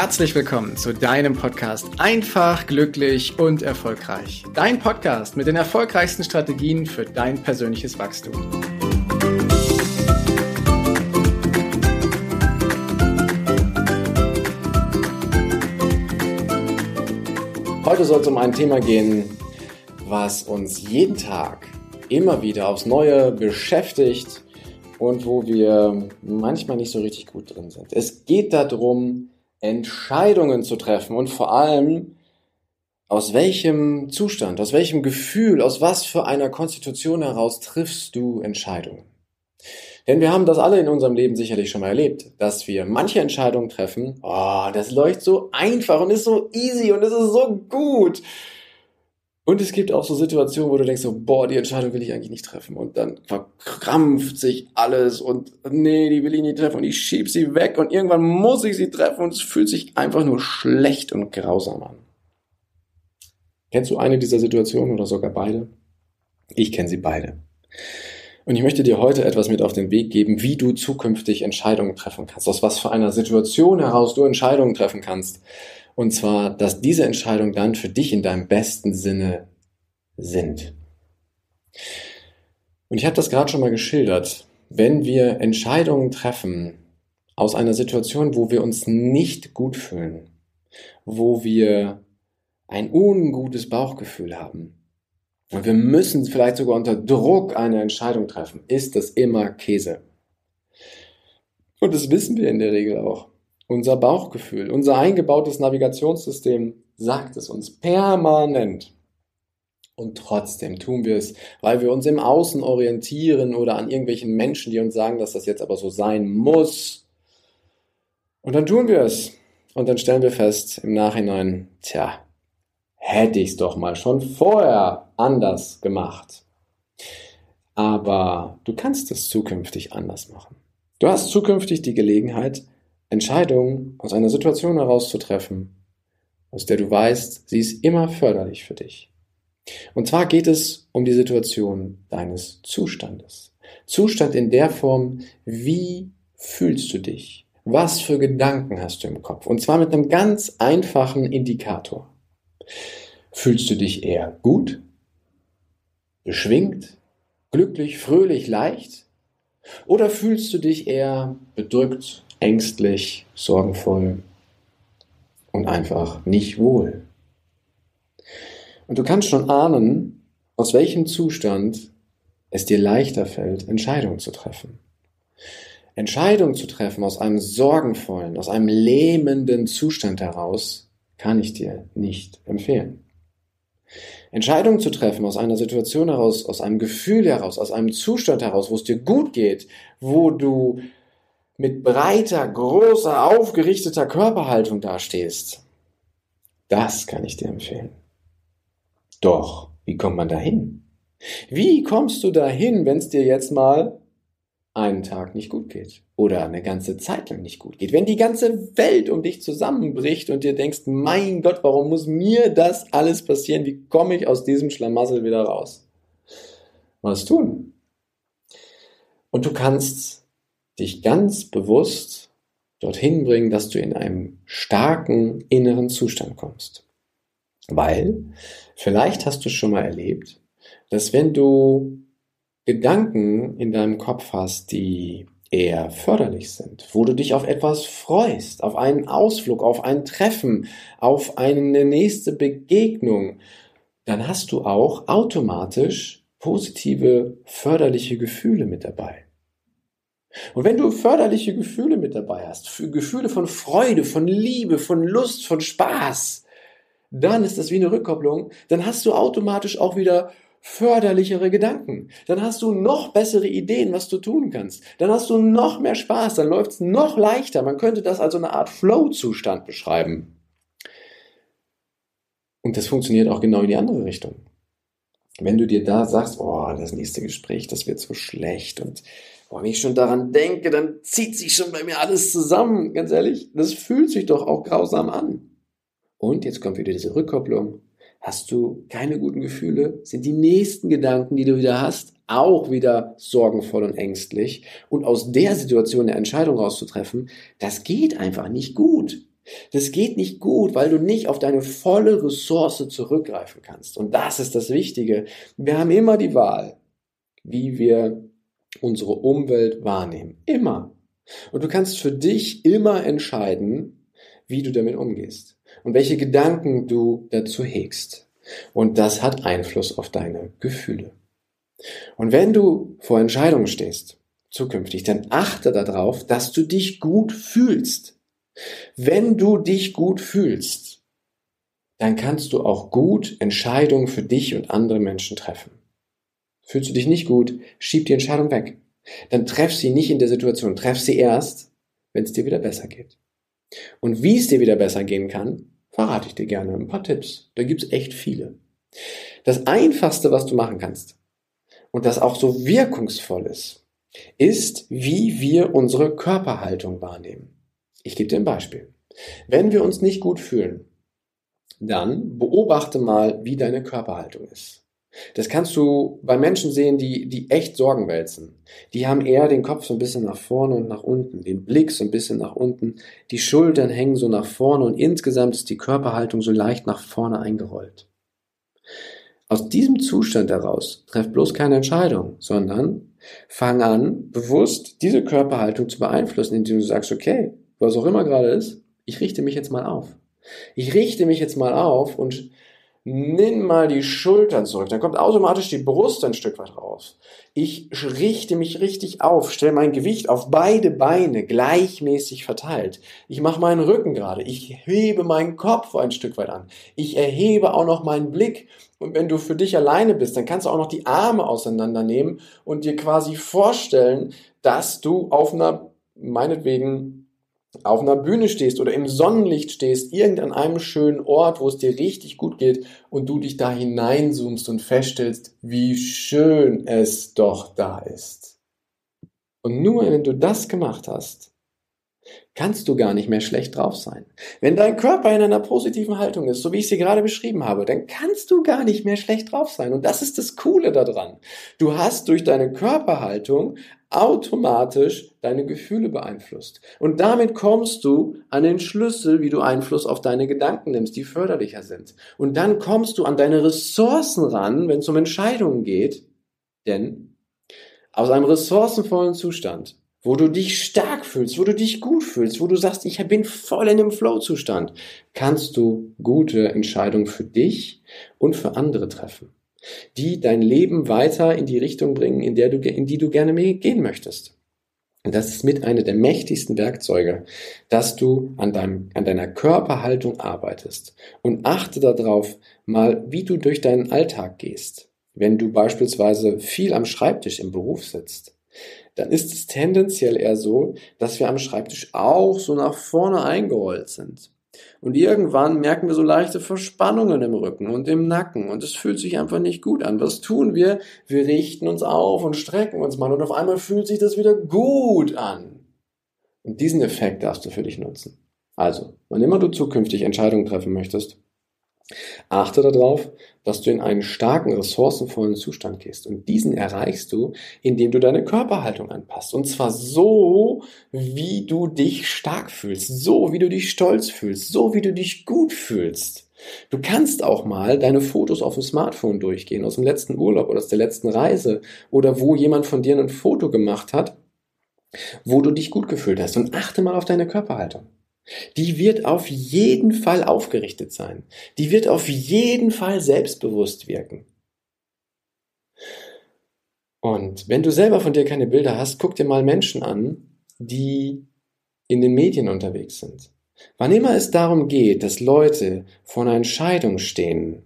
herzlich willkommen zu deinem Podcast Einfach, glücklich und erfolgreich. Dein Podcast mit den erfolgreichsten Strategien für dein persönliches Wachstum. Heute soll es um ein Thema gehen, was uns jeden Tag immer wieder aufs Neue beschäftigt und wo wir manchmal nicht so richtig gut drin sind. Es geht darum, Entscheidungen zu treffen und vor allem aus welchem Zustand, aus welchem Gefühl, aus was für einer Konstitution heraus triffst du Entscheidungen. Denn wir haben das alle in unserem Leben sicherlich schon mal erlebt, dass wir manche Entscheidungen treffen, oh, das läuft so einfach und ist so easy und es ist so gut. Und es gibt auch so Situationen, wo du denkst so, boah, die Entscheidung will ich eigentlich nicht treffen. Und dann verkrampft sich alles und nee, die will ich nicht treffen und ich schieb sie weg und irgendwann muss ich sie treffen und es fühlt sich einfach nur schlecht und grausam an. Kennst du eine dieser Situationen oder sogar beide? Ich kenne sie beide. Und ich möchte dir heute etwas mit auf den Weg geben, wie du zukünftig Entscheidungen treffen kannst, aus was für einer Situation heraus du Entscheidungen treffen kannst, und zwar, dass diese Entscheidungen dann für dich in deinem besten Sinne sind. Und ich habe das gerade schon mal geschildert. Wenn wir Entscheidungen treffen aus einer Situation, wo wir uns nicht gut fühlen, wo wir ein ungutes Bauchgefühl haben, und wir müssen vielleicht sogar unter Druck eine Entscheidung treffen, ist das immer Käse. Und das wissen wir in der Regel auch. Unser Bauchgefühl, unser eingebautes Navigationssystem sagt es uns permanent. Und trotzdem tun wir es, weil wir uns im Außen orientieren oder an irgendwelchen Menschen, die uns sagen, dass das jetzt aber so sein muss. Und dann tun wir es. Und dann stellen wir fest im Nachhinein, tja, hätte ich es doch mal schon vorher anders gemacht. Aber du kannst es zukünftig anders machen. Du hast zukünftig die Gelegenheit, Entscheidungen aus einer Situation heraus zu treffen, aus der du weißt, sie ist immer förderlich für dich. Und zwar geht es um die Situation deines Zustandes. Zustand in der Form, wie fühlst du dich? Was für Gedanken hast du im Kopf? Und zwar mit einem ganz einfachen Indikator. Fühlst du dich eher gut, beschwingt, glücklich, fröhlich, leicht? Oder fühlst du dich eher bedrückt, ängstlich, sorgenvoll und einfach nicht wohl. Und du kannst schon ahnen, aus welchem Zustand es dir leichter fällt, Entscheidungen zu treffen. Entscheidungen zu treffen aus einem sorgenvollen, aus einem lähmenden Zustand heraus, kann ich dir nicht empfehlen. Entscheidungen zu treffen aus einer Situation heraus, aus einem Gefühl heraus, aus einem Zustand heraus, wo es dir gut geht, wo du mit breiter, großer, aufgerichteter Körperhaltung dastehst. Das kann ich dir empfehlen. Doch, wie kommt man dahin? Wie kommst du dahin, wenn es dir jetzt mal einen Tag nicht gut geht oder eine ganze Zeit lang nicht gut geht? Wenn die ganze Welt um dich zusammenbricht und dir denkst, mein Gott, warum muss mir das alles passieren? Wie komme ich aus diesem Schlamassel wieder raus? Was tun? Und du kannst dich ganz bewusst dorthin bringen, dass du in einem starken inneren Zustand kommst. Weil vielleicht hast du schon mal erlebt, dass wenn du Gedanken in deinem Kopf hast, die eher förderlich sind, wo du dich auf etwas freust, auf einen Ausflug, auf ein Treffen, auf eine nächste Begegnung, dann hast du auch automatisch positive, förderliche Gefühle mit dabei. Und wenn du förderliche Gefühle mit dabei hast, Gefühle von Freude, von Liebe, von Lust, von Spaß, dann ist das wie eine Rückkopplung, dann hast du automatisch auch wieder förderlichere Gedanken. Dann hast du noch bessere Ideen, was du tun kannst. Dann hast du noch mehr Spaß, dann läuft es noch leichter. Man könnte das als eine Art Flow-Zustand beschreiben. Und das funktioniert auch genau in die andere Richtung. Wenn du dir da sagst, oh, das nächste Gespräch, das wird so schlecht und Boah, wenn ich schon daran denke, dann zieht sich schon bei mir alles zusammen. Ganz ehrlich, das fühlt sich doch auch grausam an. Und jetzt kommt wieder diese Rückkopplung. Hast du keine guten Gefühle? Sind die nächsten Gedanken, die du wieder hast, auch wieder sorgenvoll und ängstlich? Und aus der Situation eine Entscheidung rauszutreffen, das geht einfach nicht gut. Das geht nicht gut, weil du nicht auf deine volle Ressource zurückgreifen kannst. Und das ist das Wichtige. Wir haben immer die Wahl, wie wir unsere Umwelt wahrnehmen. Immer. Und du kannst für dich immer entscheiden, wie du damit umgehst und welche Gedanken du dazu hegst. Und das hat Einfluss auf deine Gefühle. Und wenn du vor Entscheidungen stehst, zukünftig, dann achte darauf, dass du dich gut fühlst. Wenn du dich gut fühlst, dann kannst du auch gut Entscheidungen für dich und andere Menschen treffen. Fühlst du dich nicht gut, schieb die Entscheidung weg. Dann treff sie nicht in der Situation, treff sie erst, wenn es dir wieder besser geht. Und wie es dir wieder besser gehen kann, verrate ich dir gerne ein paar Tipps. Da gibt's echt viele. Das Einfachste, was du machen kannst, und das auch so wirkungsvoll ist, ist, wie wir unsere Körperhaltung wahrnehmen. Ich gebe dir ein Beispiel. Wenn wir uns nicht gut fühlen, dann beobachte mal, wie deine Körperhaltung ist. Das kannst du bei Menschen sehen, die, die echt Sorgen wälzen. Die haben eher den Kopf so ein bisschen nach vorne und nach unten, den Blick so ein bisschen nach unten, die Schultern hängen so nach vorne und insgesamt ist die Körperhaltung so leicht nach vorne eingerollt. Aus diesem Zustand heraus treff bloß keine Entscheidung, sondern fang an, bewusst diese Körperhaltung zu beeinflussen, indem du sagst, okay, was auch immer gerade ist, ich richte mich jetzt mal auf. Ich richte mich jetzt mal auf und nimm mal die Schultern zurück. Dann kommt automatisch die Brust ein Stück weit raus. Ich richte mich richtig auf, stelle mein Gewicht auf beide Beine gleichmäßig verteilt. Ich mache meinen Rücken gerade. Ich hebe meinen Kopf ein Stück weit an. Ich erhebe auch noch meinen Blick. Und wenn du für dich alleine bist, dann kannst du auch noch die Arme auseinandernehmen und dir quasi vorstellen, dass du auf einer, meinetwegen, auf einer Bühne stehst oder im Sonnenlicht stehst, irgendein einem schönen Ort, wo es dir richtig gut geht und du dich da hineinzoomst und feststellst, wie schön es doch da ist. Und nur wenn du das gemacht hast, kannst du gar nicht mehr schlecht drauf sein. Wenn dein Körper in einer positiven Haltung ist, so wie ich sie gerade beschrieben habe, dann kannst du gar nicht mehr schlecht drauf sein. Und das ist das Coole daran. Du hast durch deine Körperhaltung automatisch deine Gefühle beeinflusst. Und damit kommst du an den Schlüssel, wie du Einfluss auf deine Gedanken nimmst, die förderlicher sind. Und dann kommst du an deine Ressourcen ran, wenn es um Entscheidungen geht. Denn aus einem ressourcenvollen Zustand wo du dich stark fühlst, wo du dich gut fühlst, wo du sagst, ich bin voll in dem Flow-Zustand, kannst du gute Entscheidungen für dich und für andere treffen, die dein Leben weiter in die Richtung bringen, in der du, in die du gerne gehen möchtest. Und das ist mit einer der mächtigsten Werkzeuge, dass du an, deinem, an deiner Körperhaltung arbeitest und achte darauf mal, wie du durch deinen Alltag gehst. Wenn du beispielsweise viel am Schreibtisch im Beruf sitzt, dann ist es tendenziell eher so, dass wir am Schreibtisch auch so nach vorne eingerollt sind. Und irgendwann merken wir so leichte Verspannungen im Rücken und im Nacken und es fühlt sich einfach nicht gut an. Was tun wir? Wir richten uns auf und strecken uns mal und auf einmal fühlt sich das wieder gut an. Und diesen Effekt darfst du für dich nutzen. Also, wann immer du zukünftig Entscheidungen treffen möchtest, Achte darauf, dass du in einen starken, ressourcenvollen Zustand gehst. Und diesen erreichst du, indem du deine Körperhaltung anpasst. Und zwar so, wie du dich stark fühlst, so, wie du dich stolz fühlst, so, wie du dich gut fühlst. Du kannst auch mal deine Fotos auf dem Smartphone durchgehen, aus dem letzten Urlaub oder aus der letzten Reise oder wo jemand von dir ein Foto gemacht hat, wo du dich gut gefühlt hast. Und achte mal auf deine Körperhaltung. Die wird auf jeden Fall aufgerichtet sein. Die wird auf jeden Fall selbstbewusst wirken. Und wenn du selber von dir keine Bilder hast, guck dir mal Menschen an, die in den Medien unterwegs sind. Wann immer es darum geht, dass Leute vor einer Entscheidung stehen,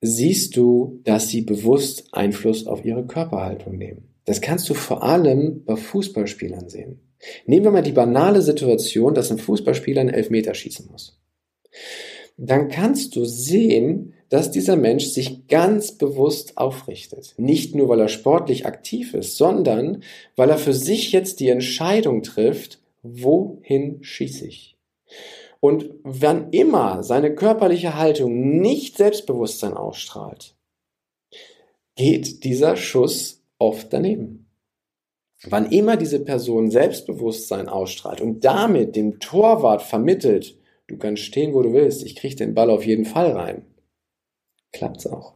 siehst du, dass sie bewusst Einfluss auf ihre Körperhaltung nehmen. Das kannst du vor allem bei Fußballspielern sehen. Nehmen wir mal die banale Situation, dass ein Fußballspieler einen Elfmeter schießen muss. Dann kannst du sehen, dass dieser Mensch sich ganz bewusst aufrichtet. Nicht nur, weil er sportlich aktiv ist, sondern weil er für sich jetzt die Entscheidung trifft, wohin schieße ich. Und wann immer seine körperliche Haltung nicht Selbstbewusstsein ausstrahlt, geht dieser Schuss oft daneben. Wann immer diese Person Selbstbewusstsein ausstrahlt und damit dem Torwart vermittelt, du kannst stehen, wo du willst, ich kriege den Ball auf jeden Fall rein, klappt's auch.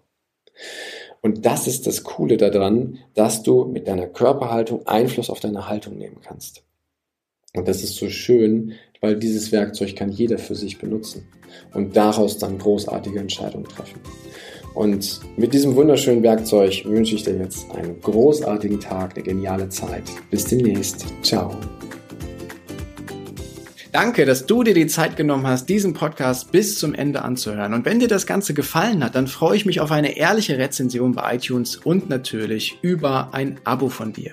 Und das ist das Coole daran, dass du mit deiner Körperhaltung Einfluss auf deine Haltung nehmen kannst. Und das ist so schön, weil dieses Werkzeug kann jeder für sich benutzen und daraus dann großartige Entscheidungen treffen. Und mit diesem wunderschönen Werkzeug wünsche ich dir jetzt einen großartigen Tag, eine geniale Zeit. Bis demnächst. Ciao. Danke, dass du dir die Zeit genommen hast, diesen Podcast bis zum Ende anzuhören. Und wenn dir das Ganze gefallen hat, dann freue ich mich auf eine ehrliche Rezension bei iTunes und natürlich über ein Abo von dir.